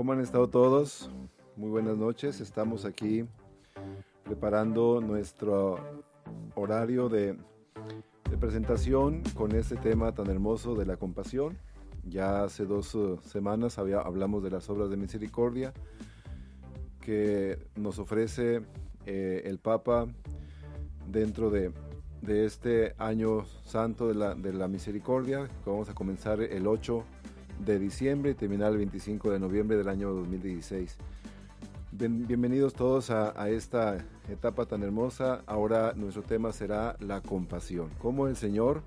¿Cómo han estado todos? Muy buenas noches. Estamos aquí preparando nuestro horario de, presentación con este tema tan hermoso de la compasión. Ya hace dos uh, semanas hablamos de las obras de misericordia que nos ofrece eh, el Papa dentro de, este año santo de la, misericordia, vamos a comenzar el 8 de diciembre y terminar el 25 de noviembre del año 2016. Bien, bienvenidos todos a, a, esta etapa tan hermosa. Ahora nuestro tema será la compasión. Cómo el Señor,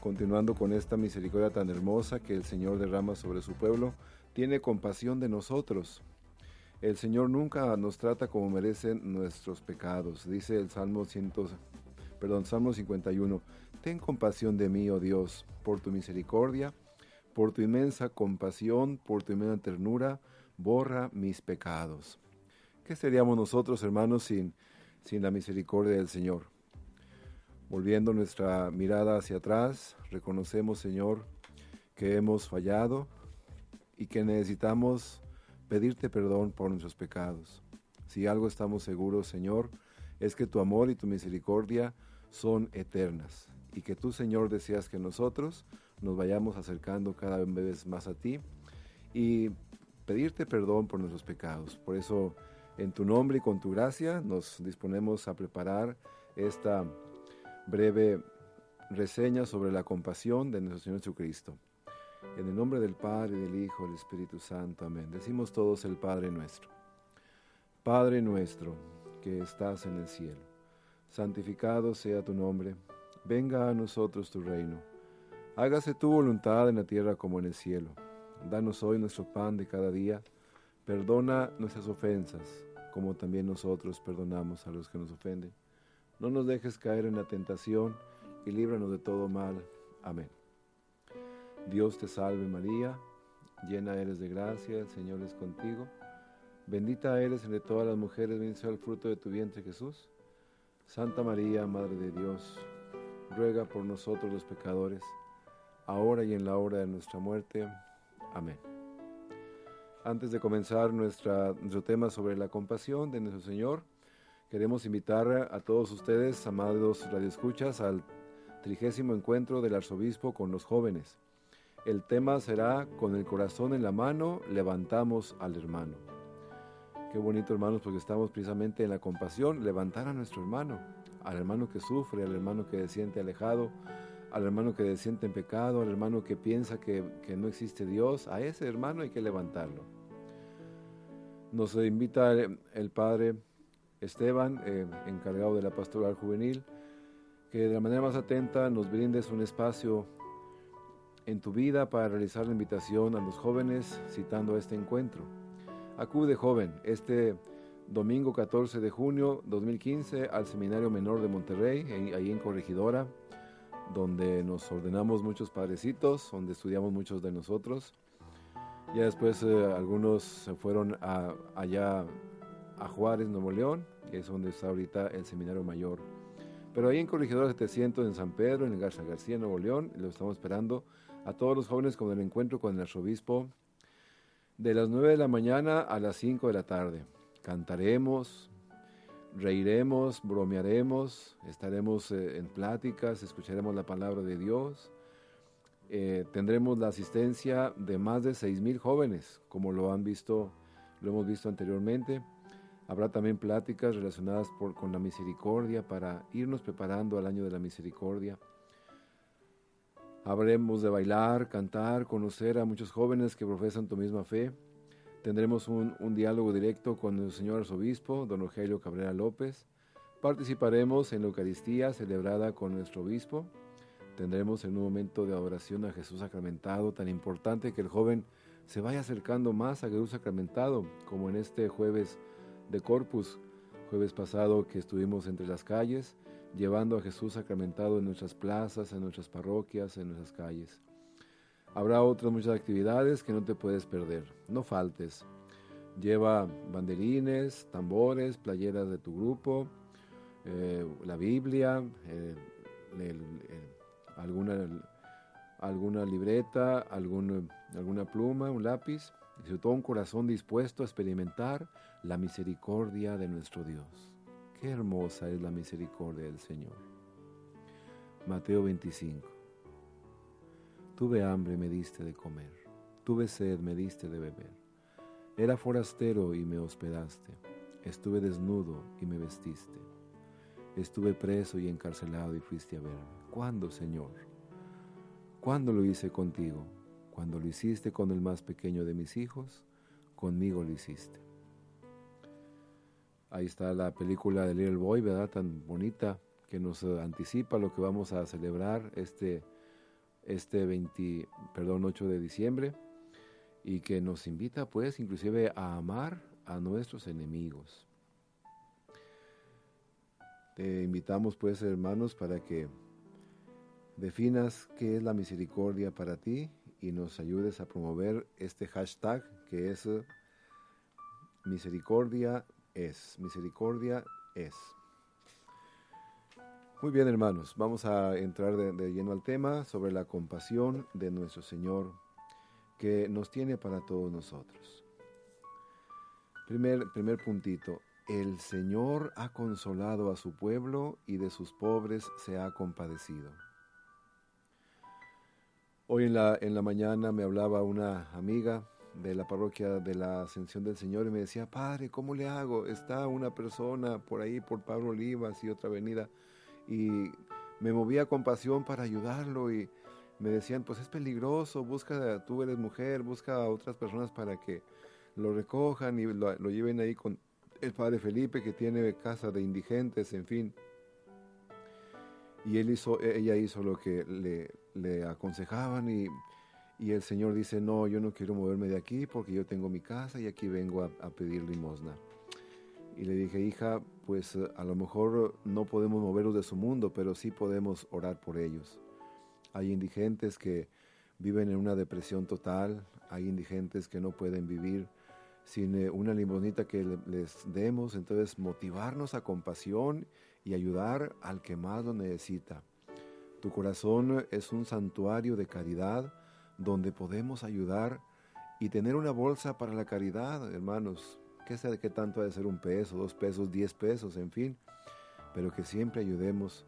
continuando con esta misericordia tan hermosa que el Señor derrama sobre su pueblo, tiene compasión de nosotros. El Señor nunca nos trata como merecen nuestros pecados. Dice el Salmo, 100, perdón, Salmo 51. Ten compasión de mí, oh Dios, por tu misericordia por tu inmensa compasión, por tu inmensa ternura, borra mis pecados. ¿Qué seríamos nosotros, hermanos, sin, sin la misericordia del Señor? Volviendo nuestra mirada hacia atrás, reconocemos, Señor, que hemos fallado y que necesitamos pedirte perdón por nuestros pecados. Si algo estamos seguros, Señor, es que tu amor y tu misericordia son eternas y que tú, Señor, deseas que nosotros nos vayamos acercando cada vez más a ti y pedirte perdón por nuestros pecados. Por eso, en tu nombre y con tu gracia, nos disponemos a preparar esta breve reseña sobre la compasión de nuestro Señor Jesucristo. En el nombre del Padre, del Hijo, del Espíritu Santo. Amén. Decimos todos el Padre nuestro. Padre nuestro, que estás en el cielo, santificado sea tu nombre, venga a nosotros tu reino Hágase tu voluntad en la tierra como en el cielo. Danos hoy nuestro pan de cada día. Perdona nuestras ofensas, como también nosotros perdonamos a los que nos ofenden. No nos dejes caer en la tentación y líbranos de todo mal. Amén. Dios te salve María, llena eres de gracia, el Señor es contigo. Bendita eres entre todas las mujeres, bendito el fruto de tu vientre Jesús. Santa María, Madre de Dios, ruega por nosotros los pecadores ahora y en la hora de nuestra muerte. Amén. Antes de comenzar nuestro tema sobre la compasión de nuestro Señor, queremos invitar a todos ustedes, amados radioescuchas, al trigésimo encuentro del arzobispo con los jóvenes. El tema será Con el corazón en la mano, levantamos al hermano. Qué bonito, hermanos, porque estamos precisamente en la compasión, levantar a nuestro hermano, al hermano que sufre, al hermano que se siente alejado, al hermano que siente en pecado, al hermano que piensa que, no existe Dios, a ese hermano hay que levantarlo. Nos invita el, padre Esteban, eh, encargado de la pastoral juvenil, que de la manera más atenta nos brindes un espacio en tu vida para realizar la invitación a los jóvenes citando este encuentro. Acude joven este domingo 14 de junio 2015 al Seminario Menor de Monterrey, ahí en Corregidora, donde nos ordenamos muchos padrecitos, donde estudiamos muchos de nosotros. Ya después eh, algunos se fueron allá a Juárez, Nuevo León, que es donde está ahorita el seminario mayor. Pero ahí en Corregidora 700 en San Pedro, en Garza García, Nuevo León, lo estamos esperando a todos los jóvenes con el encuentro con el arzobispo de las 9 de la mañana a las 5 de la tarde. Cantaremos, reiremos, bromearemos, estaremos eh, en pláticas, escucharemos la palabra de Dios. Eh, tendremos la asistencia de más de mil jóvenes, como lo han visto, lo hemos visto anteriormente. Habrá también pláticas relacionadas con la misericordia para irnos preparando al año de la misericordia. Habremos de bailar, cantar, conocer a muchos jóvenes que profesan tu misma fe Tendremos un, diálogo directo con el señor arzobispo, don Rogelio Cabrera López. Participaremos en la Eucaristía celebrada con nuestro obispo. Tendremos en un momento de adoración a Jesús sacramentado, tan importante que el joven se vaya acercando más a Jesús sacramentado, como en este jueves de Corpus, jueves pasado que estuvimos entre las calles, llevando a Jesús sacramentado en nuestras plazas, en nuestras parroquias, en nuestras calles. Habrá otras muchas actividades que no te puedes perder. No faltes. Lleva banderines, tambores, playeras de tu grupo, eh, la Biblia, eh, alguna, alguna libreta, alguna pluma, un lápiz y sobre todo un corazón dispuesto a experimentar la misericordia de nuestro Dios. Qué hermosa es la misericordia del Señor. Mateo 25. Tuve hambre y me diste de comer. Tuve sed, me diste de beber. Era forastero y me hospedaste. Estuve desnudo y me vestiste. Estuve preso y encarcelado y fuiste a verme. ¿Cuándo, Señor? ¿Cuándo lo hice contigo? Cuando lo hiciste con el más pequeño de mis hijos, conmigo lo hiciste. Ahí está la película de Little Boy, ¿verdad? Tan bonita que nos anticipa lo que vamos a celebrar este, este 20, perdón, 8 de diciembre y que nos invita pues inclusive a amar a nuestros enemigos. Te invitamos pues hermanos para que definas qué es la misericordia para ti y nos ayudes a promover este hashtag que es misericordia es, misericordia es. Muy bien hermanos, vamos a entrar de, lleno al tema sobre la compasión de nuestro Señor que nos tiene para todos nosotros. Primer, primer puntito, el Señor ha consolado a su pueblo y de sus pobres se ha compadecido. Hoy en la, en la mañana me hablaba una amiga de la parroquia de la Ascensión del Señor y me decía, Padre, ¿cómo le hago? Está una persona por ahí, por Pablo Olivas y otra avenida, y me movía con pasión para ayudarlo y, me decían, pues es peligroso, busca, tú eres mujer, busca a otras personas para que lo recojan y lo, lleven ahí con el padre Felipe que tiene casa de indigentes, en fin. Y él hizo, ella hizo lo que le, le aconsejaban y, y, el Señor dice, no, yo no quiero moverme de aquí porque yo tengo mi casa y aquí vengo a pedir limosna. Y le dije, hija, pues a lo mejor no podemos moverlos de su mundo, pero sí podemos orar por ellos. Hay indigentes que viven en una depresión total, hay indigentes que no pueden vivir sin eh, una limonita que les demos, entonces motivarnos a compasión y ayudar al que más lo necesita. Tu corazón es un santuario de caridad donde podemos ayudar y tener una bolsa para la caridad, hermanos. ¿Qué sé qué tanto ha de ser un peso, dos pesos, diez pesos, en fin? Pero que siempre ayudemos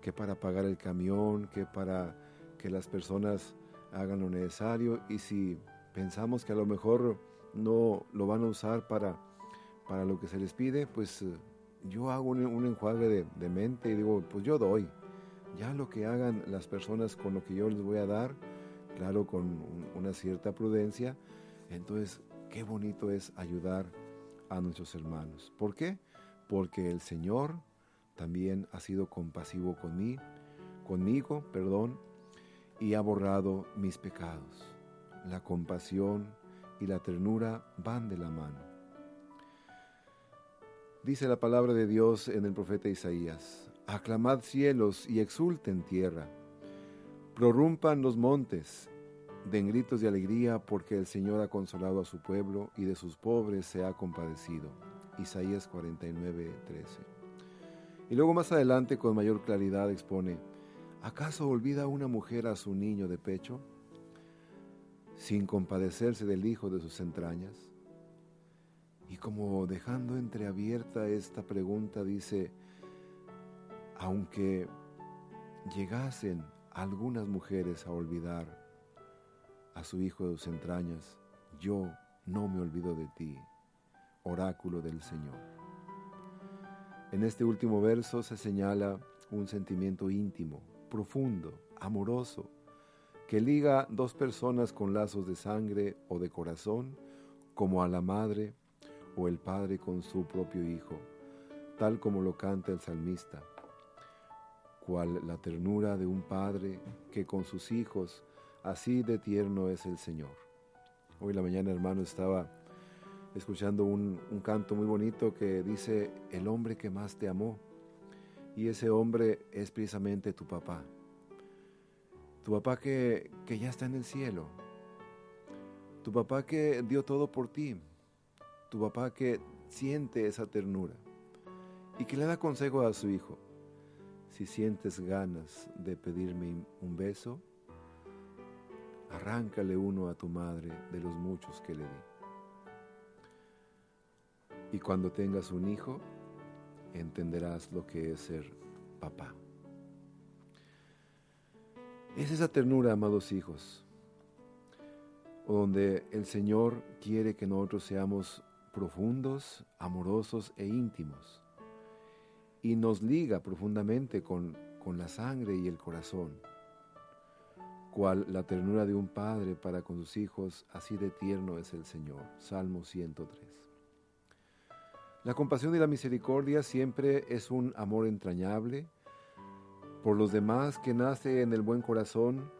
que para pagar el camión, que para que las personas hagan lo necesario y si pensamos que a lo mejor no lo van a usar para, para lo que se les pide, pues eh, yo hago un, enjuague de, mente y digo, pues yo doy. Ya lo que hagan las personas con lo que yo les voy a dar, claro, con una cierta prudencia, entonces qué bonito es ayudar a nuestros hermanos. ¿Por qué? Porque el Señor también ha sido compasivo conmigo, conmigo, perdón, y ha borrado mis pecados. La compasión y la ternura van de la mano. Dice la palabra de Dios en el profeta Isaías, aclamad cielos y exulten tierra, prorrumpan los montes, den gritos de alegría porque el Señor ha consolado a su pueblo y de sus pobres se ha compadecido. Isaías 49, 13. Y luego más adelante con mayor claridad expone, ¿acaso olvida una mujer a su niño de pecho sin compadecerse del hijo de sus entrañas? Y como dejando entreabierta esta pregunta dice, aunque llegasen algunas mujeres a olvidar a su hijo de sus entrañas, yo no me olvido de ti, oráculo del Señor. En este último verso se señala un sentimiento íntimo, profundo, amoroso, que liga dos personas con lazos de sangre o de corazón, como a la madre o el padre con su propio hijo, tal como lo canta el salmista, cual la ternura de un padre que con sus hijos, así de tierno es el Señor. Hoy la mañana, hermano, estaba escuchando un, canto muy bonito que dice, el hombre que más te amó. Y ese hombre es precisamente tu papá. Tu papá que, que ya está en el cielo. Tu papá que dio todo por ti. Tu papá que siente esa ternura. Y que le da consejo a su hijo. Si sientes ganas de pedirme un beso, arráncale uno a tu madre de los muchos que le di. Y cuando tengas un hijo, entenderás lo que es ser papá. Es esa ternura, amados hijos, donde el Señor quiere que nosotros seamos profundos, amorosos e íntimos. Y nos liga profundamente con, con la sangre y el corazón, cual la ternura de un padre para con sus hijos, así de tierno es el Señor. Salmo 103. La compasión y la misericordia siempre es un amor entrañable por los demás que nace en el buen corazón,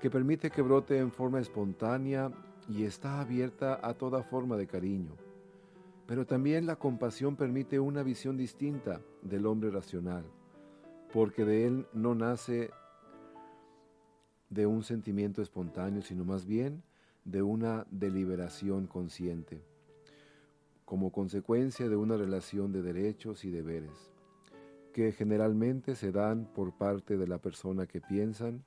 que permite que brote en forma espontánea y está abierta a toda forma de cariño. Pero también la compasión permite una visión distinta del hombre racional, porque de él no nace de un sentimiento espontáneo, sino más bien de una deliberación consciente como consecuencia de una relación de derechos y deberes, que generalmente se dan por parte de la persona que piensan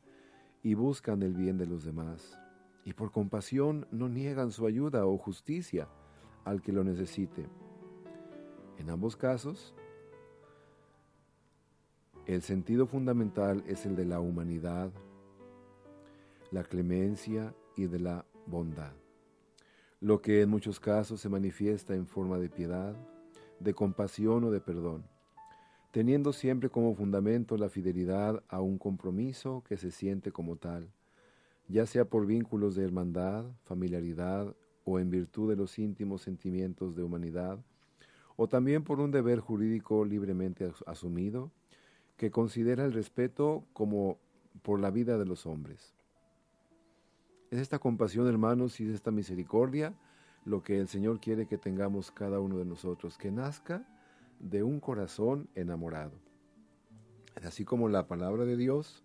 y buscan el bien de los demás, y por compasión no niegan su ayuda o justicia al que lo necesite. En ambos casos, el sentido fundamental es el de la humanidad, la clemencia y de la bondad lo que en muchos casos se manifiesta en forma de piedad, de compasión o de perdón, teniendo siempre como fundamento la fidelidad a un compromiso que se siente como tal, ya sea por vínculos de hermandad, familiaridad o en virtud de los íntimos sentimientos de humanidad, o también por un deber jurídico libremente asumido, que considera el respeto como por la vida de los hombres. Es esta compasión, hermanos, y es esta misericordia lo que el Señor quiere que tengamos cada uno de nosotros, que nazca de un corazón enamorado. Así como la palabra de Dios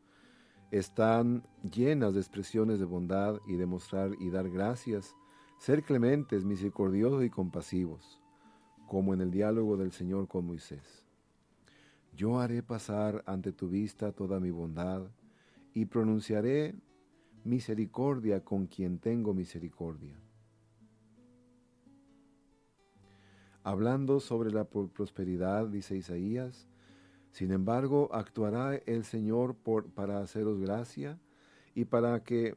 están llenas de expresiones de bondad y de mostrar y dar gracias, ser clementes, misericordiosos y compasivos, como en el diálogo del Señor con Moisés. Yo haré pasar ante tu vista toda mi bondad y pronunciaré misericordia con quien tengo misericordia. Hablando sobre la prosperidad, dice Isaías, sin embargo, actuará el Señor por, para haceros gracia y para que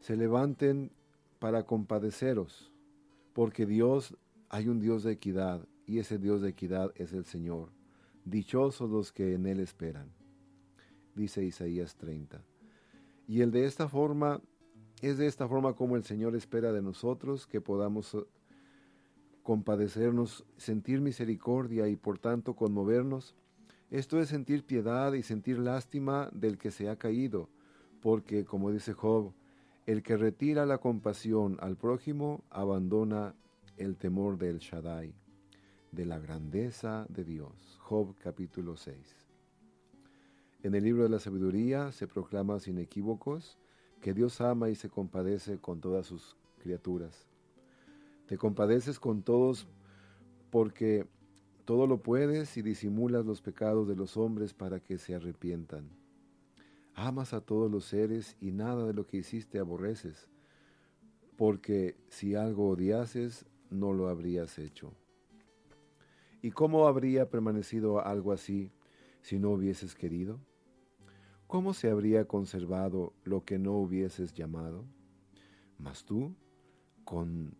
se levanten para compadeceros, porque Dios, hay un Dios de equidad, y ese Dios de equidad es el Señor. Dichosos los que en Él esperan, dice Isaías 30. Y el de esta forma, es de esta forma como el Señor espera de nosotros que podamos eh, compadecernos, sentir misericordia y por tanto conmovernos. Esto es sentir piedad y sentir lástima del que se ha caído, porque, como dice Job, el que retira la compasión al prójimo abandona el temor del Shaddai, de la grandeza de Dios. Job capítulo 6. En el libro de la sabiduría se proclama sin equívocos que Dios ama y se compadece con todas sus criaturas. Te compadeces con todos porque todo lo puedes y disimulas los pecados de los hombres para que se arrepientan. Amas a todos los seres y nada de lo que hiciste aborreces, porque si algo odiases, no lo habrías hecho. ¿Y cómo habría permanecido algo así si no hubieses querido? ¿Cómo se habría conservado lo que no hubieses llamado? Mas tú, con,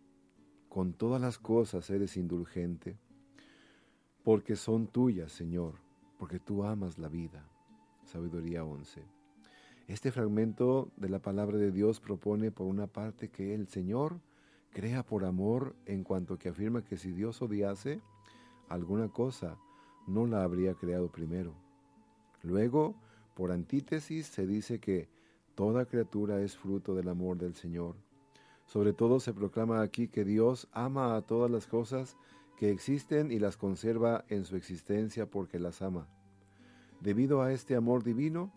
con todas las cosas eres indulgente, porque son tuyas, Señor, porque tú amas la vida. Sabiduría 11. Este fragmento de la palabra de Dios propone por una parte que el Señor crea por amor en cuanto que afirma que si Dios odiase alguna cosa, no la habría creado primero. Luego, por antítesis se dice que toda criatura es fruto del amor del Señor. Sobre todo se proclama aquí que Dios ama a todas las cosas que existen y las conserva en su existencia porque las ama. Debido a este amor divino,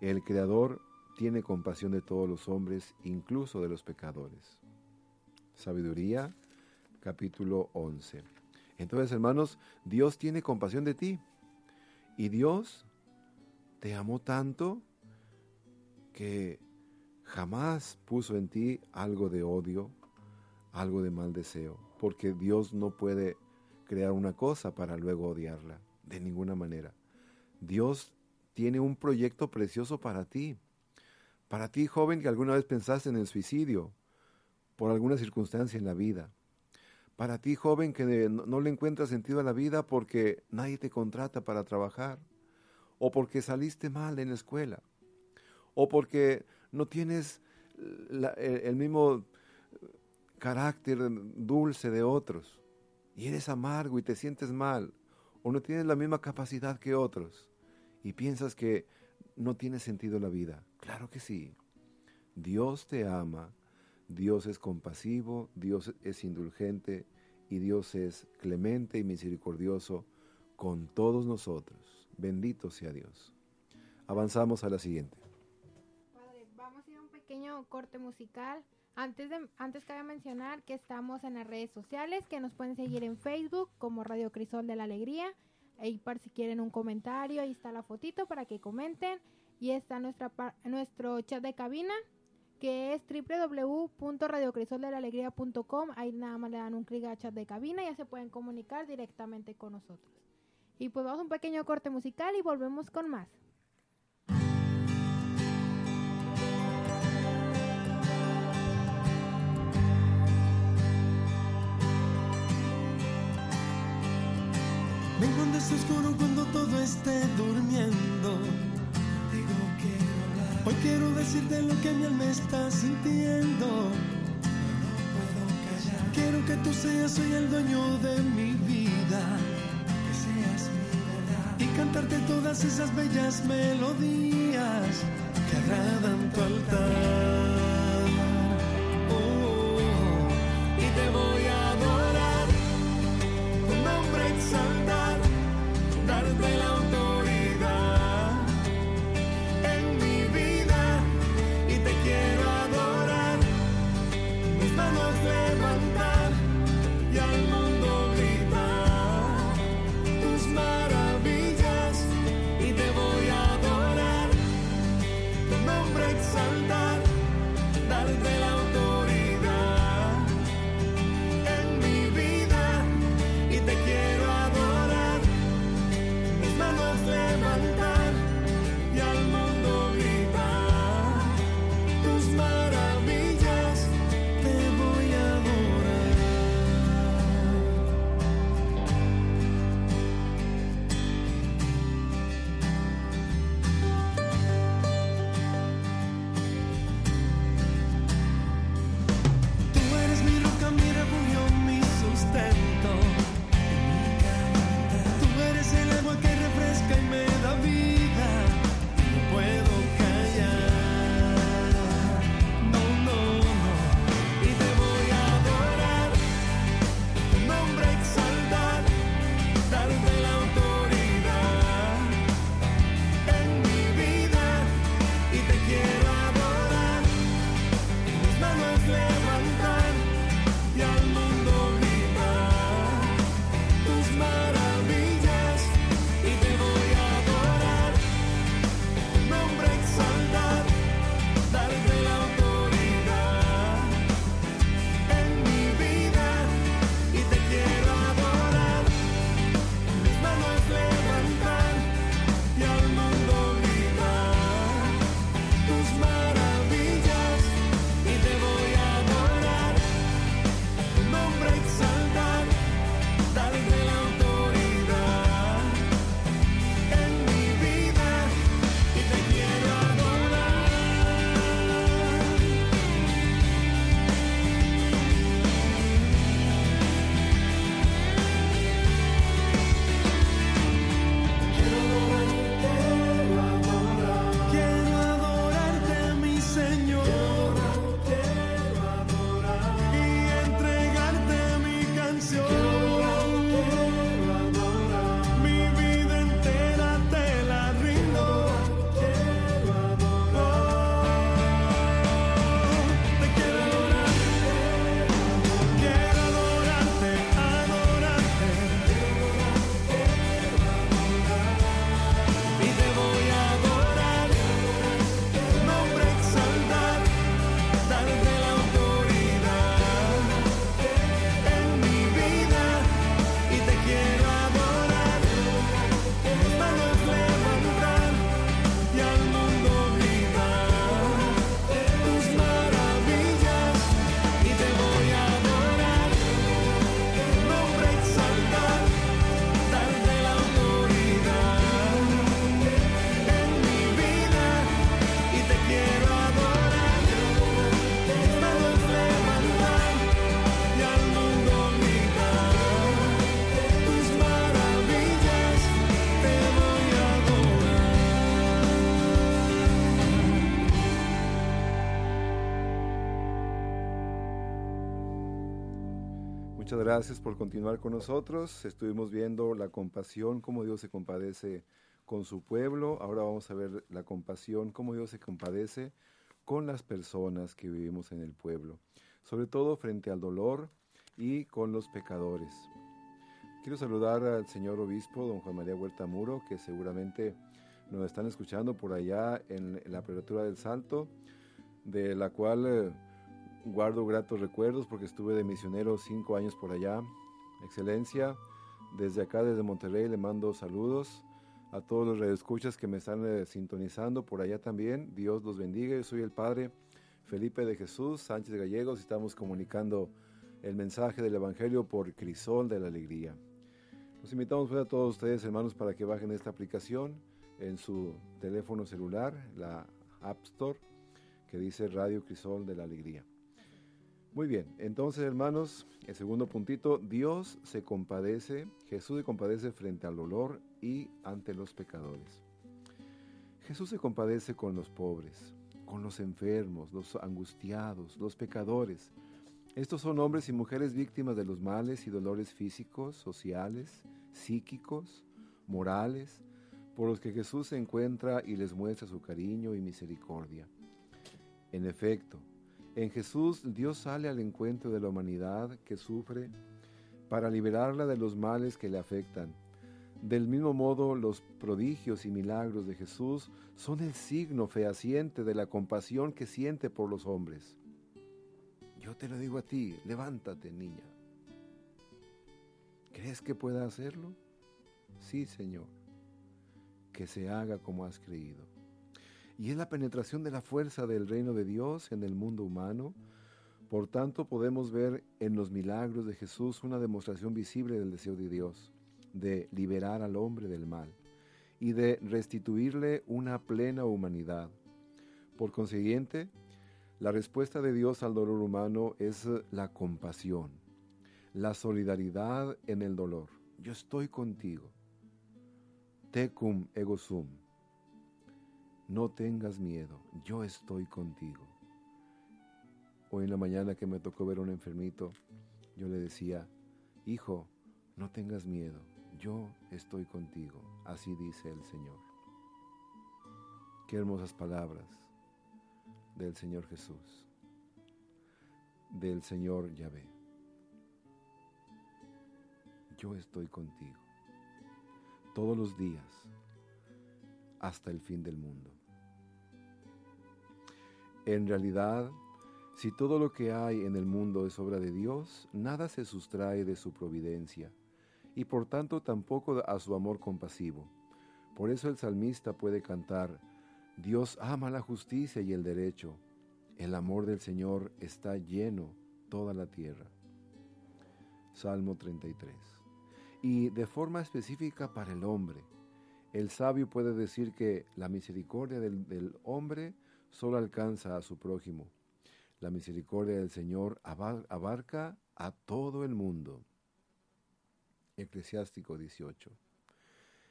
el Creador tiene compasión de todos los hombres, incluso de los pecadores. Sabiduría, capítulo 11. Entonces, hermanos, Dios tiene compasión de ti. Y Dios te amó tanto que jamás puso en ti algo de odio, algo de mal deseo, porque Dios no puede crear una cosa para luego odiarla, de ninguna manera. Dios tiene un proyecto precioso para ti. Para ti, joven, que alguna vez pensaste en el suicidio por alguna circunstancia en la vida. Para ti, joven, que no, le encuentras sentido a la vida porque nadie te contrata para trabajar. O porque saliste mal en la escuela. O porque no tienes el mismo carácter dulce de otros. Y eres amargo y te sientes mal. O no tienes la misma capacidad que otros y piensas que no tiene sentido la vida. Claro que sí. Dios te ama, Dios es compasivo, Dios es indulgente y Dios es clemente y misericordioso con todos nosotros. Bendito sea Dios. Avanzamos a la siguiente. Padre, vamos a ir a un pequeño corte musical. Antes, de, antes cabe mencionar que estamos en las redes sociales, que nos pueden seguir en Facebook como Radio Crisol de la Alegría Ahí para si quieren un comentario, ahí está la fotito para que comenten. Y está nuestra, nuestro chat de cabina, que es www.radiocrisoldelalegría.com. Ahí nada más le dan un clic a chat de cabina y ya se pueden comunicar directamente con nosotros. Y pues vamos a un pequeño corte musical y volvemos con más. Ven cuando esté oscuro, cuando todo esté durmiendo. Digo, quiero hablar. Hoy quiero decirte lo que mi alma está sintiendo. No, puedo callar. Quiero que tú seas hoy el dueño de mi vida. Cantarte todas esas bellas melodías que agradan tu altar. Muchas gracias por continuar con nosotros. Estuvimos viendo la compasión, cómo Dios se compadece con su pueblo. Ahora vamos a ver la compasión, cómo Dios se compadece con las personas que vivimos en el pueblo, sobre todo frente al dolor y con los pecadores. Quiero saludar al señor obispo, don Juan María Huerta Muro, que seguramente nos están escuchando por allá en la prelatura del Salto, de la cual eh, guardo gratos recuerdos porque estuve de misionero cinco años por allá. Excelencia, desde acá, desde Monterrey, le mando saludos a todos los redescuchas que me están eh, sintonizando por allá también. Dios los bendiga. Yo soy el Padre Felipe de Jesús Sánchez Gallegos y estamos comunicando el mensaje del Evangelio por Crisol de la Alegría. Los invitamos pues, a todos ustedes, hermanos, para que bajen esta aplicación en su teléfono celular, la App Store, que dice Radio Crisol de la Alegría. Muy bien, entonces hermanos, el segundo puntito, Dios se compadece, Jesús se compadece frente al dolor y ante los pecadores. Jesús se compadece con los pobres, con los enfermos, los angustiados, los pecadores. Estos son hombres y mujeres víctimas de los males y dolores físicos, sociales, psíquicos, morales, por los que Jesús se encuentra y les muestra su cariño y misericordia. En efecto, en Jesús Dios sale al encuentro de la humanidad que sufre para liberarla de los males que le afectan. Del mismo modo, los prodigios y milagros de Jesús son el signo fehaciente de la compasión que siente por los hombres. Yo te lo digo a ti, levántate, niña. ¿Crees que pueda hacerlo? Sí, Señor. Que se haga como has creído y es la penetración de la fuerza del reino de Dios en el mundo humano. Por tanto, podemos ver en los milagros de Jesús una demostración visible del deseo de Dios de liberar al hombre del mal y de restituirle una plena humanidad. Por consiguiente, la respuesta de Dios al dolor humano es la compasión, la solidaridad en el dolor. Yo estoy contigo. Tecum ego sum no tengas miedo, yo estoy contigo. Hoy en la mañana que me tocó ver a un enfermito, yo le decía, hijo, no tengas miedo, yo estoy contigo, así dice el Señor. Qué hermosas palabras del Señor Jesús, del Señor Yahvé. Yo estoy contigo todos los días hasta el fin del mundo. En realidad, si todo lo que hay en el mundo es obra de Dios, nada se sustrae de su providencia, y por tanto tampoco a su amor compasivo. Por eso el salmista puede cantar, Dios ama la justicia y el derecho, el amor del Señor está lleno toda la tierra. Salmo 33. Y de forma específica para el hombre, el sabio puede decir que la misericordia del, del hombre solo alcanza a su prójimo. La misericordia del Señor abarca a todo el mundo. Eclesiástico 18.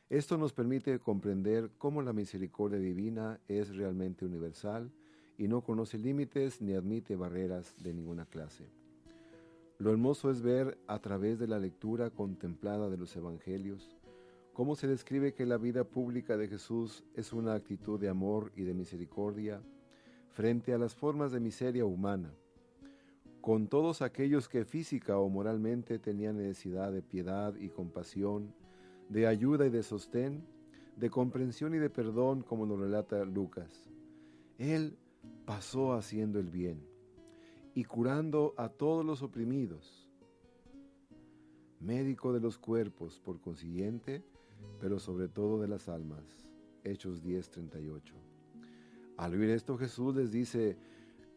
Esto nos permite comprender cómo la misericordia divina es realmente universal y no conoce límites ni admite barreras de ninguna clase. Lo hermoso es ver a través de la lectura contemplada de los Evangelios cómo se describe que la vida pública de Jesús es una actitud de amor y de misericordia frente a las formas de miseria humana, con todos aquellos que física o moralmente tenían necesidad de piedad y compasión, de ayuda y de sostén, de comprensión y de perdón, como nos relata Lucas. Él pasó haciendo el bien y curando a todos los oprimidos. Médico de los cuerpos, por consiguiente, pero sobre todo de las almas. Hechos 10:38. Al oír esto Jesús les dice,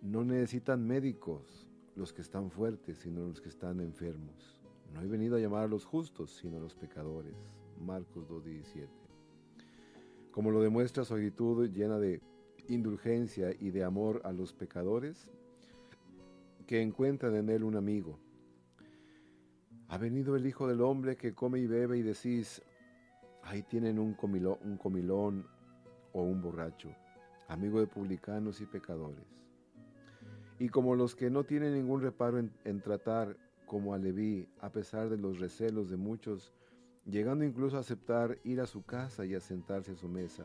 no necesitan médicos los que están fuertes, sino los que están enfermos. No he venido a llamar a los justos, sino a los pecadores. Marcos 2:17. Como lo demuestra su actitud llena de indulgencia y de amor a los pecadores, que encuentran en él un amigo. Ha venido el Hijo del Hombre que come y bebe y decís, Ahí tienen un comilón, o un borracho, amigo de publicanos y pecadores. Y como los que no tienen ningún reparo en, tratar como a Leví, a pesar de los recelos de muchos, llegando incluso a aceptar ir a su casa y a sentarse a su mesa.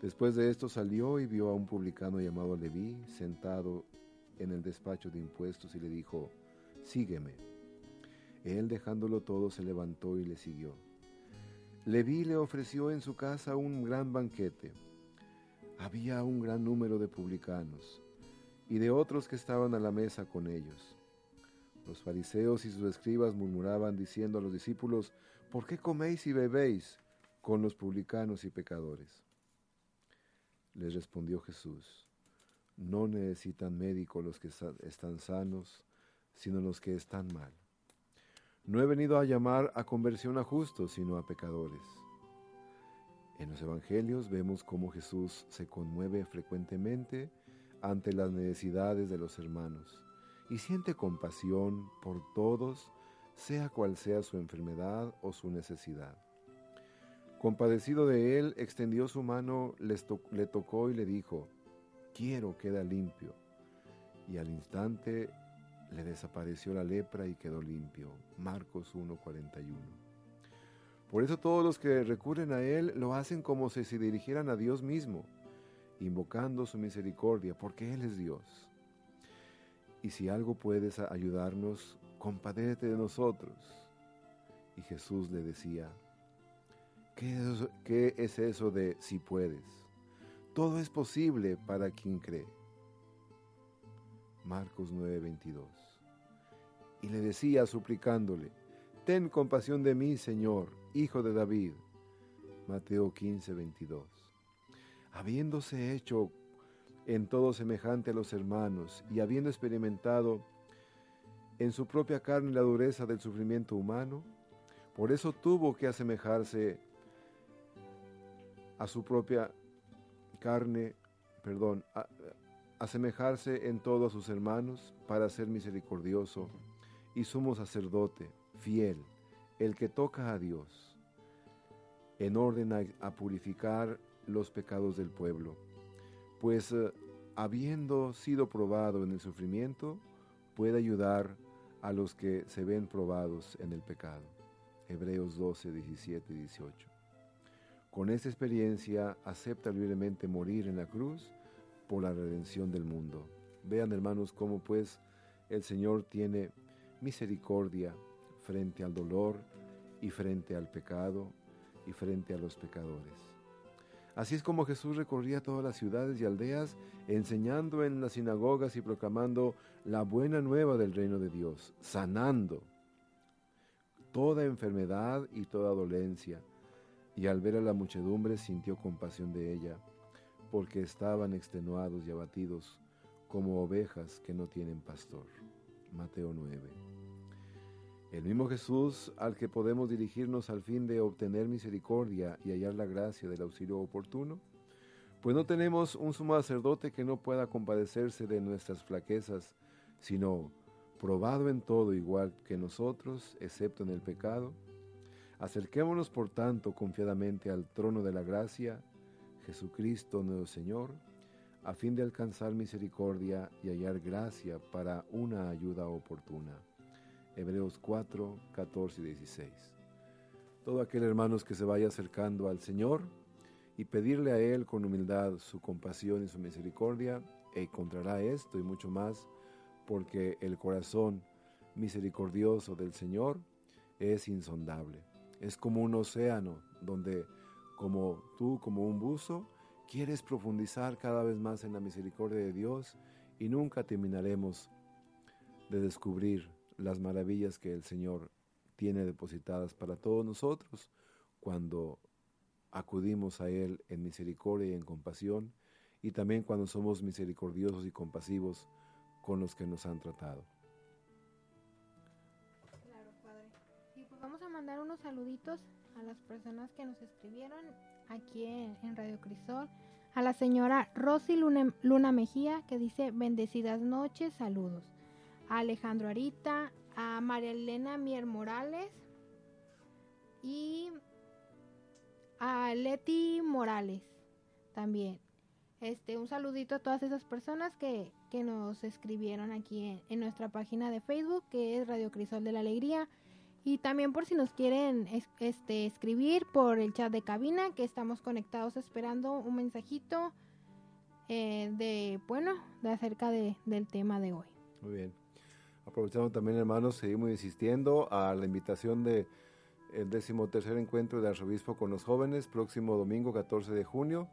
Después de esto salió y vio a un publicano llamado Leví sentado en el despacho de impuestos y le dijo, sígueme. Él dejándolo todo se levantó y le siguió. Leví le ofreció en su casa un gran banquete. Había un gran número de publicanos y de otros que estaban a la mesa con ellos. Los fariseos y sus escribas murmuraban diciendo a los discípulos, ¿por qué coméis y bebéis con los publicanos y pecadores? Les respondió Jesús, no necesitan médico los que están sanos, sino los que están mal. No he venido a llamar a conversión a justos, sino a pecadores. En los Evangelios vemos cómo Jesús se conmueve frecuentemente ante las necesidades de los hermanos y siente compasión por todos, sea cual sea su enfermedad o su necesidad. Compadecido de él, extendió su mano, le tocó y le dijo, quiero, queda limpio. Y al instante le desapareció la lepra y quedó limpio. Marcos 1:41. Por eso todos los que recurren a Él lo hacen como si se dirigieran a Dios mismo invocando su misericordia, porque Él es Dios. Y si algo puedes ayudarnos, compadéate de nosotros. Y Jesús le decía, ¿qué es, eso de si puedes? Todo es posible para quien cree. Marcos 9:22. Y le decía suplicándole, Ten compasión de mí, Señor, Hijo de David. Mateo 15:22 habiéndose hecho en todo semejante a los hermanos y habiendo experimentado en su propia carne la dureza del sufrimiento humano, por eso tuvo que asemejarse a su propia carne, perdón, asemejarse en todo a sus hermanos para ser misericordioso y sumo sacerdote, fiel, el que toca a Dios, en orden a purificar los pecados del pueblo, pues eh, habiendo sido probado en el sufrimiento, puede ayudar a los que se ven probados en el pecado. Hebreos 12, 17 y 18. Con esta experiencia acepta libremente morir en la cruz por la redención del mundo. Vean hermanos cómo pues el Señor tiene misericordia frente al dolor y frente al pecado y frente a los pecadores. Así es como Jesús recorría todas las ciudades y aldeas, enseñando en las sinagogas y proclamando la buena nueva del reino de Dios, sanando toda enfermedad y toda dolencia. Y al ver a la muchedumbre sintió compasión de ella, porque estaban extenuados y abatidos como ovejas que no tienen pastor. Mateo 9. El mismo Jesús al que podemos dirigirnos al fin de obtener misericordia y hallar la gracia del auxilio oportuno, pues no tenemos un sumo sacerdote que no pueda compadecerse de nuestras flaquezas, sino probado en todo igual que nosotros, excepto en el pecado. Acerquémonos por tanto confiadamente al trono de la gracia, Jesucristo nuestro Señor, a fin de alcanzar misericordia y hallar gracia para una ayuda oportuna. Hebreos 4, 14 y 16. Todo aquel hermanos que se vaya acercando al Señor y pedirle a Él con humildad su compasión y su misericordia, encontrará esto y mucho más, porque el corazón misericordioso del Señor es insondable. Es como un océano donde, como tú, como un buzo, quieres profundizar cada vez más en la misericordia de Dios y nunca terminaremos de descubrir las maravillas que el Señor tiene depositadas para todos nosotros cuando acudimos a Él en misericordia y en compasión, y también cuando somos misericordiosos y compasivos con los que nos han tratado. Claro, Padre. Y pues vamos a mandar unos saluditos a las personas que nos escribieron aquí en, Radio Crisol. A la señora Rosy Luna, Luna Mejía, que dice bendecidas noches, saludos a Alejandro Arita, a María Elena Mier Morales y a Leti Morales también. Este, un saludito a todas esas personas que, que nos escribieron aquí en, nuestra página de Facebook, que es Radio Crisol de la Alegría. Y también por si nos quieren es, este, escribir por el chat de cabina, que estamos conectados esperando un mensajito eh, de, bueno, de acerca de, del tema de hoy. Muy bien. Aprovechando también, hermanos, seguimos insistiendo a la invitación de el décimo tercer encuentro de arzobispo con los jóvenes, próximo domingo 14 de junio,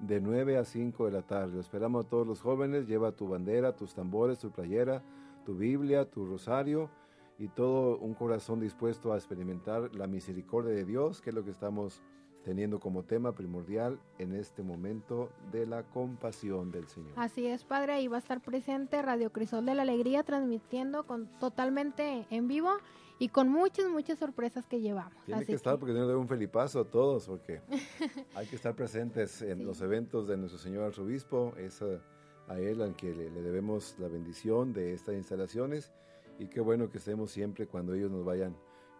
de 9 a 5 de la tarde. esperamos a todos los jóvenes, lleva tu bandera, tus tambores, tu playera, tu Biblia, tu rosario y todo un corazón dispuesto a experimentar la misericordia de Dios, que es lo que estamos teniendo como tema primordial en este momento de la compasión del Señor. Así es, Padre, ahí va a estar presente Radio Crisol de la Alegría transmitiendo con totalmente en vivo y con muchas, muchas sorpresas que llevamos. Tiene que estar porque tiene que un felipazo a todos, porque hay que estar presentes en los eventos de nuestro Señor Arzobispo, es a, él al que le, debemos la bendición de estas instalaciones y qué bueno que estemos siempre cuando ellos nos vayan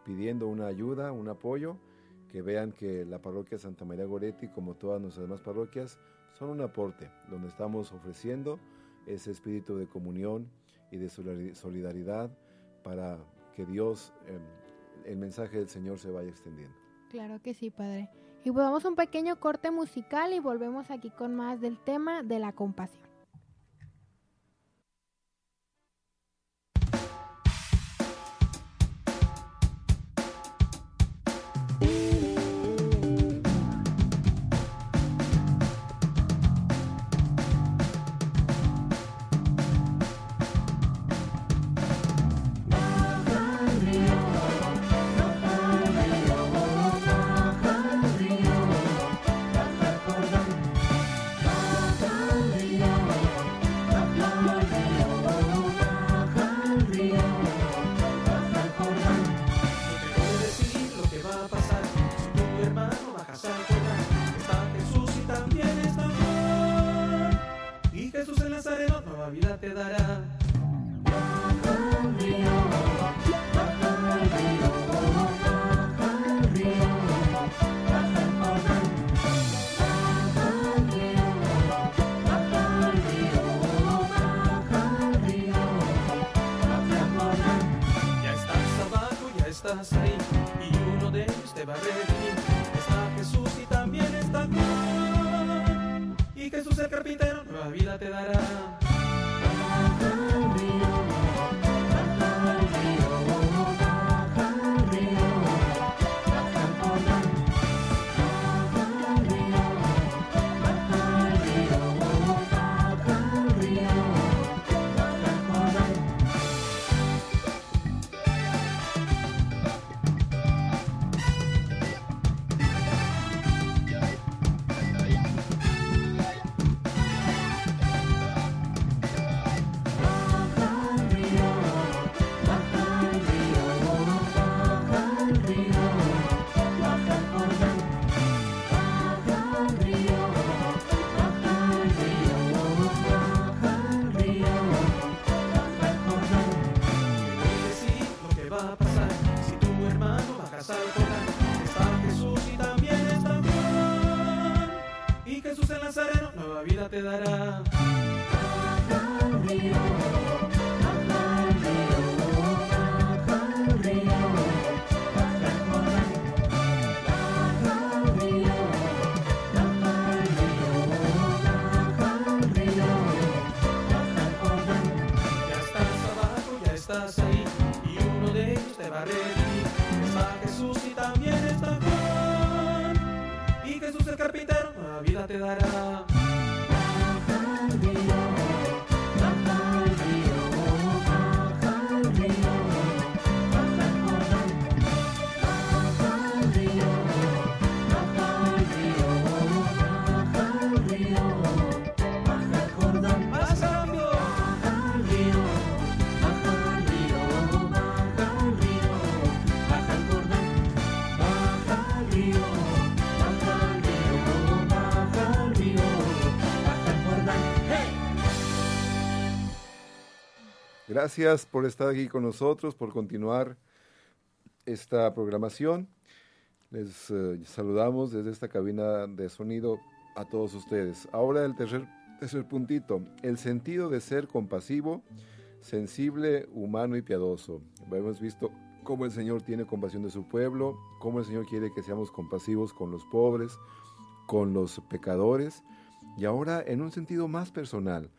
pidiendo una ayuda, un apoyo, que vean que la parroquia Santa María Goretti, como todas nuestras demás parroquias, son un aporte donde estamos ofreciendo ese espíritu de comunión y de solidaridad para que Dios, em, el mensaje del Señor se vaya extendiendo. Claro que sí, Padre. Y pues vamos a un pequeño corte musical y volvemos aquí con más del tema de la compasión. Gracias por estar aquí con nosotros, por continuar esta programación. Les eh, saludamos desde esta cabina de sonido a todos ustedes. Ahora el tercer, tercer puntito, el sentido de ser compasivo, sensible, humano y piadoso. Hemos visto cómo el Señor tiene compasión de su pueblo, cómo el Señor quiere que seamos compasivos con los pobres, con los pecadores, y ahora en un sentido más personal,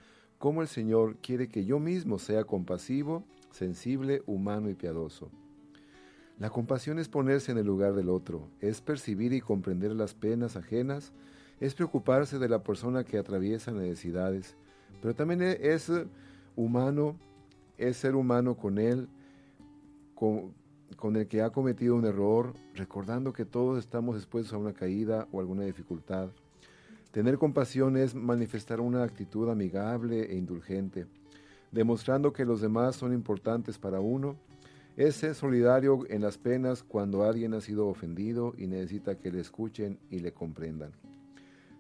cómo el Señor quiere que yo mismo sea compasivo, sensible, humano y piadoso. La compasión es ponerse en el lugar del otro, es percibir y comprender las penas ajenas, es preocuparse de la persona que atraviesa necesidades, pero también es humano, es ser humano con él, con, con, el que ha cometido un error, recordando que todos estamos expuestos a una caída o alguna dificultad. Tener compasión es manifestar una actitud amigable e indulgente, demostrando que los demás son importantes para uno es ser solidario en las penas cuando alguien ha sido ofendido y necesita que le escuchen y le comprendan.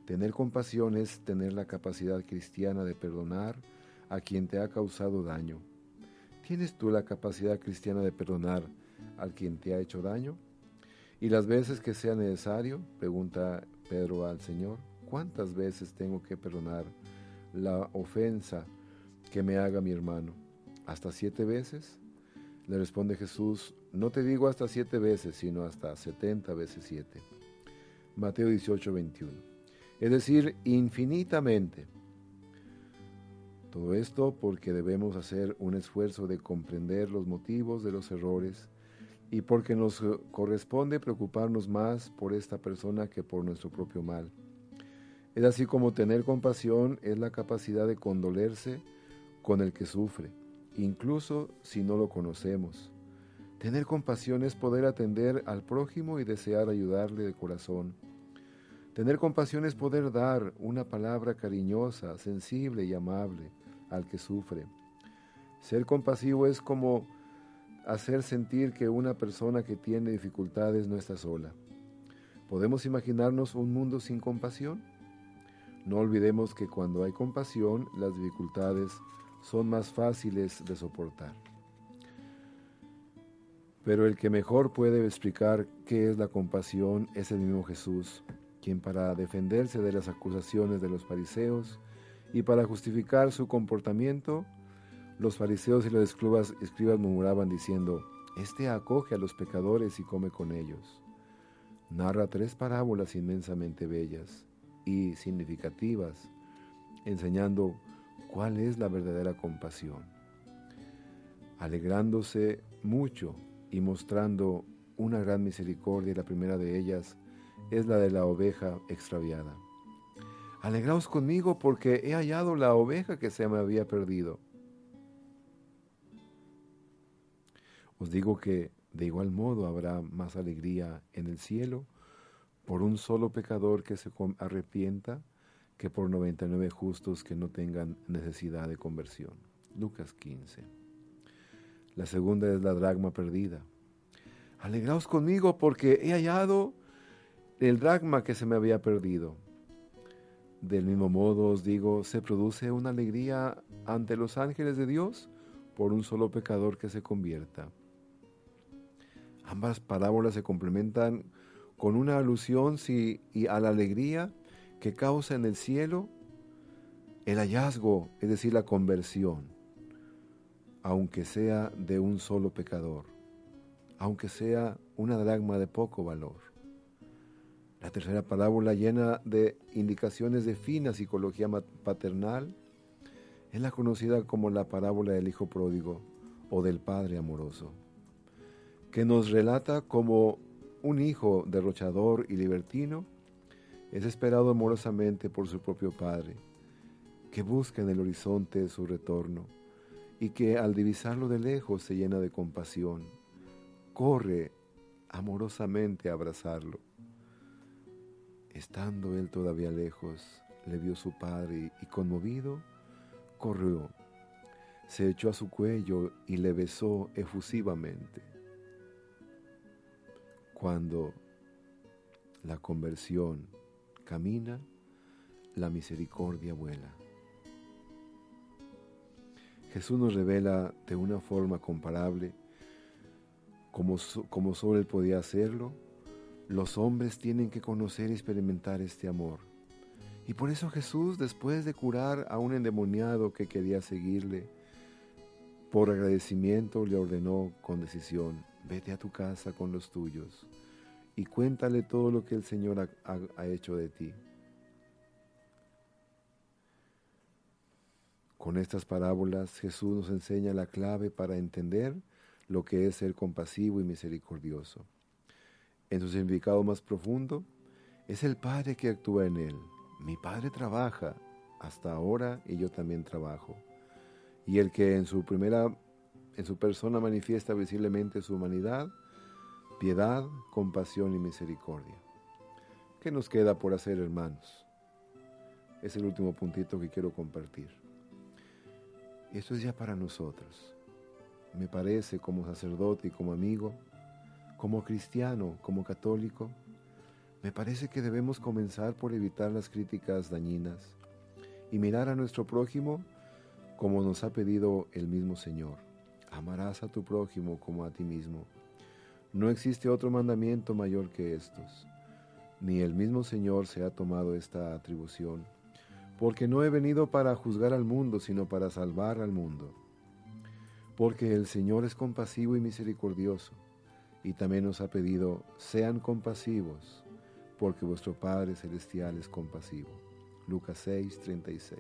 Tener compasión es tener la capacidad cristiana de perdonar a quien te ha causado daño. ¿Tienes tú la capacidad cristiana de perdonar al quien te ha hecho daño? Y las veces que sea necesario, pregunta Pedro al Señor, ¿cuántas veces tengo que perdonar la ofensa que me haga mi hermano? ¿Hasta siete veces? Le responde Jesús, no te digo hasta siete veces, sino hasta setenta veces siete. Mateo 18, 21. Es decir, infinitamente. Todo esto porque debemos hacer un esfuerzo de comprender los motivos de los errores y porque nos corresponde preocuparnos más por esta persona que por nuestro propio mal. Es así como tener compasión es la capacidad de condolerse con el que sufre incluso si no lo conocemos. Tener compasión es poder atender al prójimo y desear ayudarle de corazón. Tener compasión es poder dar una palabra cariñosa, sensible y amable al que sufre. Ser compasivo es como hacer sentir que una persona que tiene dificultades no está sola. ¿Podemos imaginarnos un mundo sin compasión? No olvidemos que cuando hay compasión, las dificultades son más fáciles de soportar. Pero el que mejor puede explicar qué es la compasión es el mismo Jesús, quien para defenderse de las acusaciones de los fariseos y para justificar su comportamiento, los fariseos y los escribas, murmuraban diciendo, Este acoge a los pecadores y come con ellos. Narra tres parábolas inmensamente bellas y significativas, enseñando cuál es la verdadera compasión. Alegrándose mucho y mostrando una gran misericordia, la primera de ellas es la de la oveja extraviada. Alegraos conmigo porque he hallado la oveja que se me había perdido. Os digo que de igual modo habrá más alegría en el cielo por un solo pecador que se arrepienta que por 99 justos que no tengan necesidad de conversión. Lucas 15. La segunda es la dragma perdida. Alegraos conmigo porque he hallado el dragma que se me había perdido. Del mismo modo os digo, se produce una alegría ante los ángeles de Dios por un solo pecador que se convierta. Ambas parábolas se complementan con una alusión y a la alegría que causa en el cielo el hallazgo, es decir, la conversión, aunque sea de un solo pecador, aunque sea una dragma de poco valor. La tercera parábola llena de indicaciones de fina psicología paternal es la conocida como la parábola del hijo pródigo o del padre amoroso, que nos relata como un hijo derrochador y libertino es esperado amorosamente por su propio Padre, que busca en el horizonte su retorno y que al divisarlo de lejos se llena de compasión, corre amorosamente a abrazarlo. Estando él todavía lejos, le vio su padre y conmovido, corrió, se echó a su cuello y le besó efusivamente. Cuando la conversión camina, la misericordia vuela. Jesús nos revela de una forma comparable, como, como solo Él podía hacerlo, los hombres tienen que conocer y experimentar este amor. Y por eso Jesús, después de curar a un endemoniado que quería seguirle, por agradecimiento le ordenó con decisión, vete a tu casa con los tuyos y cuéntale todo lo que el Señor ha, hecho de ti. Con estas parábolas Jesús nos enseña la clave para entender lo que es ser compasivo y misericordioso. En su significado más profundo, es el Padre que actúa en él. Mi Padre trabaja hasta ahora y yo también trabajo. Y el que en su primera, en su persona manifiesta visiblemente su humanidad, piedad, compasión y misericordia. ¿Qué nos queda por hacer, hermanos? Es el último puntito que quiero compartir. Esto es ya para nosotros. Me parece como sacerdote y como amigo, como cristiano, como católico, me parece que debemos comenzar por evitar las críticas dañinas y mirar a nuestro prójimo como nos ha pedido el mismo Señor. Amarás a tu prójimo como a ti mismo. No existe otro mandamiento mayor que estos. Ni el mismo Señor se ha tomado esta atribución, porque no he venido para juzgar al mundo, sino para salvar al mundo. Porque el Señor es compasivo y misericordioso, y también nos ha pedido, sean compasivos, porque vuestro Padre Celestial es compasivo. Lucas 6, 36.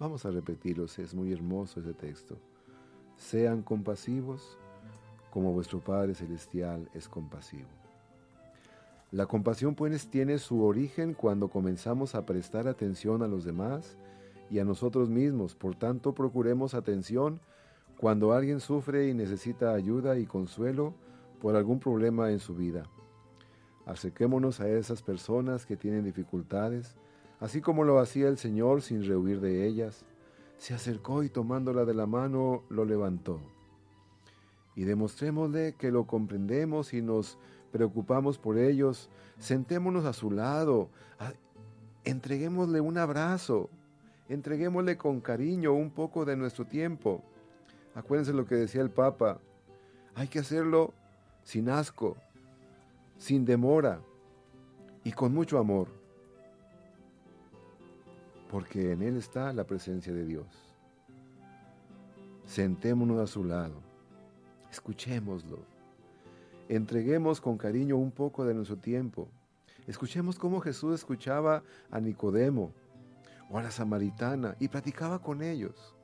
Vamos a repetirlo, es muy hermoso ese texto. Sean compasivos como vuestro Padre Celestial es compasivo. La compasión pues tiene su origen cuando comenzamos a prestar atención a los demás y a nosotros mismos. Por tanto, procuremos atención cuando alguien sufre y necesita ayuda y consuelo por algún problema en su vida. Acerquémonos a esas personas que tienen dificultades, así como lo hacía el Señor sin rehuir de ellas. Se acercó y tomándola de la mano lo levantó. Y demostrémosle que lo comprendemos y nos preocupamos por ellos. Sentémonos a su lado, entreguémosle un abrazo, entreguémosle con cariño un poco de nuestro tiempo. Acuérdense lo que decía el Papa, hay que hacerlo sin asco, sin demora y con mucho amor, porque en Él está la presencia de Dios. Sentémonos a su lado Escuchémoslo. Entreguemos con cariño un poco de nuestro tiempo. Escuchemos cómo Jesús escuchaba a Nicodemo o a la samaritana y platicaba con ellos.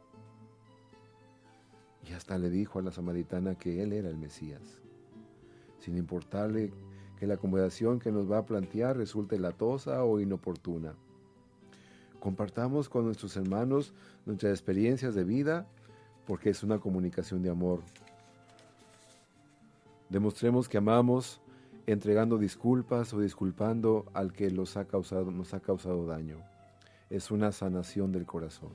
Y hasta le dijo a la samaritana que él era el Mesías, sin importarle que la conversación que nos va a plantear resulte latosa o inoportuna. Compartamos con nuestros hermanos nuestras experiencias de vida porque es una comunicación de amor Demostremos que amamos entregando disculpas o disculpando al que los ha causado, nos ha causado daño. Es una sanación del corazón.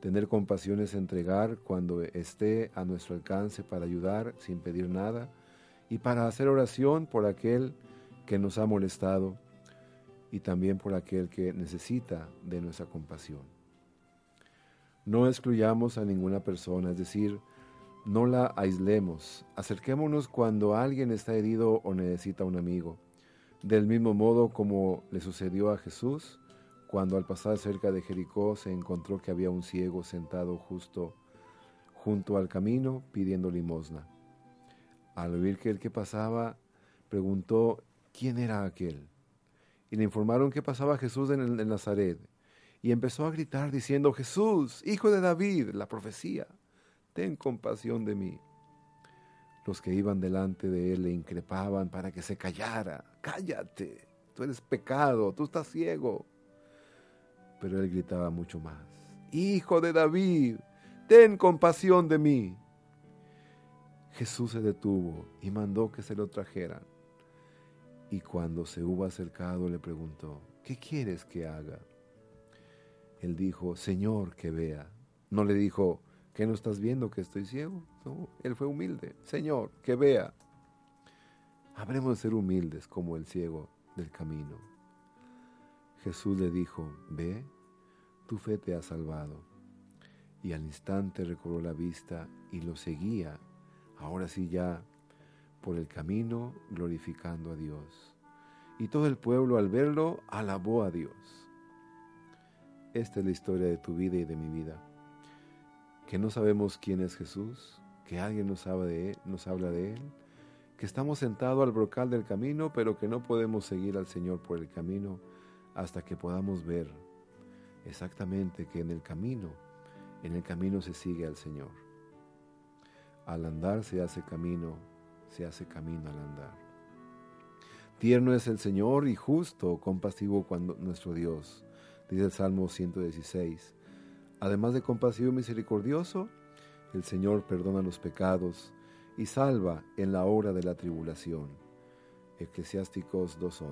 Tener compasión es entregar cuando esté a nuestro alcance para ayudar sin pedir nada y para hacer oración por aquel que nos ha molestado y también por aquel que necesita de nuestra compasión. No excluyamos a ninguna persona, es decir, no la aislemos. Acerquémonos cuando alguien está herido o necesita un amigo. Del mismo modo como le sucedió a Jesús, cuando al pasar cerca de Jericó se encontró que había un ciego sentado justo junto al camino pidiendo limosna. Al oír que el que pasaba, preguntó quién era aquel. Y le informaron que pasaba Jesús en, el, Nazaret. Y empezó a gritar diciendo, Jesús, hijo de David, la profecía ten compasión de mí. Los que iban delante de él le increpaban para que se callara, cállate, tú eres pecado, tú estás ciego. Pero él gritaba mucho más, Hijo de David, ten compasión de mí. Jesús se detuvo y mandó que se lo trajeran. Y cuando se hubo acercado le preguntó, ¿qué quieres que haga? Él dijo, Señor, que vea. No le dijo, ¿Qué no estás viendo que estoy ciego? No, él fue humilde. Señor, que vea. Habremos de ser humildes como el ciego del camino. Jesús le dijo, ve, tu fe te ha salvado. Y al instante recobró la vista y lo seguía, ahora sí ya, por el camino glorificando a Dios. y todo el pueblo al verlo alabó a Dios. Esta es la historia de tu vida y de mi vida. Que no sabemos quién es Jesús, que alguien nos habla de él, nos habla de él, que estamos sentados al brocal del camino, pero que no podemos seguir al Señor por el camino hasta que podamos ver exactamente que en el camino, en el camino se sigue al Señor. Al andar se hace camino, se hace camino al andar. Tierno es el Señor y justo, compasivo cuando nuestro Dios, dice el Salmo 116. Además de compasivo y misericordioso, el Señor perdona los pecados y salva en la hora de la tribulación. Eclesiásticos 2.11.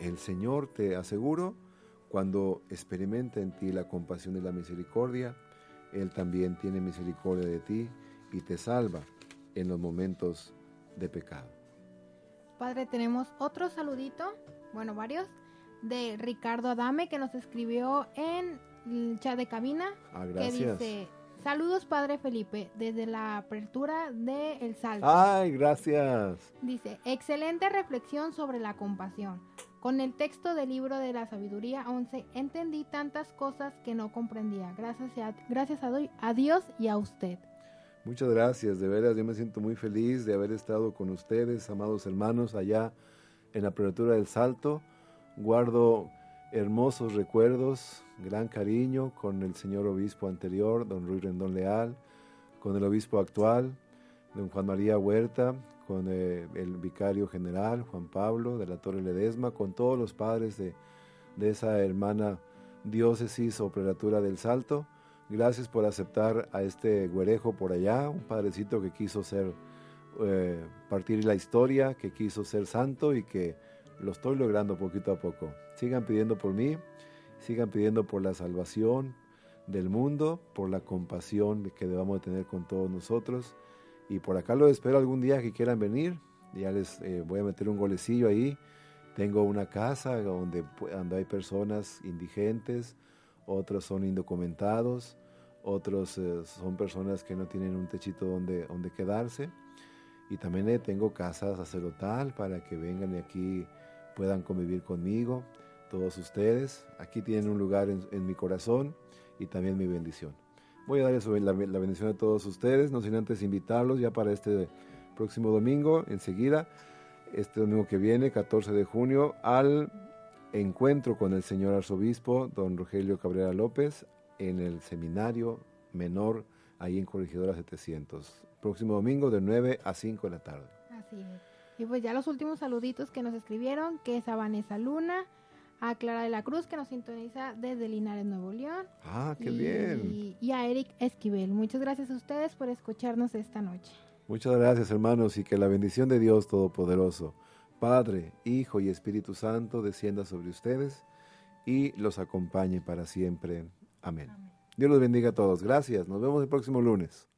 El Señor te aseguro, cuando experimenta en ti la compasión y la misericordia, Él también tiene misericordia de ti y te salva en los momentos de pecado. Padre, tenemos otro saludito, bueno, varios, de Ricardo Adame que nos escribió en el chat de cabina. Ah, que gracias. dice, saludos Padre Felipe, desde la apertura de El Salto. Ay, gracias. Dice, excelente reflexión sobre la compasión. Con el texto del libro de la sabiduría 11 entendí tantas cosas que no comprendía. Gracias a, gracias a, a Dios y a usted. Muchas gracias, de veras yo me siento muy feliz de haber estado con ustedes, amados hermanos, allá en la apertura del Salto. Guardo hermosos recuerdos, gran cariño con el señor obispo anterior, don Ruiz Rendón Leal, con el obispo actual, don Juan María Huerta, con eh, el vicario general, Juan Pablo de la Torre Ledesma, con todos los padres de, de esa hermana diócesis o prelatura del Salto. Gracias por aceptar a este güerejo por allá, un padrecito que quiso ser, eh, partir la historia, que quiso ser santo y que lo estoy logrando poquito a poco. Sigan pidiendo por mí, sigan pidiendo por la salvación del mundo, por la compasión que debamos de tener con todos nosotros. Y por acá lo espero algún día que quieran venir. Ya les eh, voy a meter un golecillo ahí. Tengo una casa donde, donde hay personas indigentes, otros son indocumentados, otros eh, son personas que no tienen un techito donde, donde quedarse. Y también eh, tengo casa sacerdotal para que vengan y aquí puedan convivir conmigo, todos ustedes. Aquí tienen un lugar en, mi corazón y también mi bendición. Voy a dar eso, la, la bendición a todos ustedes, no sin antes invitarlos ya para este próximo domingo, enseguida, este domingo que viene, 14 de junio, al encuentro con el señor arzobispo, don Rogelio Cabrera López, en el seminario menor, ahí en Corregidora 700. Próximo domingo de 9 a 5 de la tarde. Así es. Y pues ya los últimos saluditos que nos escribieron, que es a Vanessa Luna, a Clara de la Cruz, que nos sintoniza desde Linares, Nuevo León. Ah, qué y, bien. Y a Eric Esquivel. Muchas gracias a ustedes por escucharnos esta noche. Muchas gracias hermanos y que la bendición de Dios Todopoderoso, Padre, Hijo y Espíritu Santo descienda sobre ustedes y los acompañe para siempre. Amén. Dios los bendiga a todos. Gracias. Nos vemos el próximo lunes.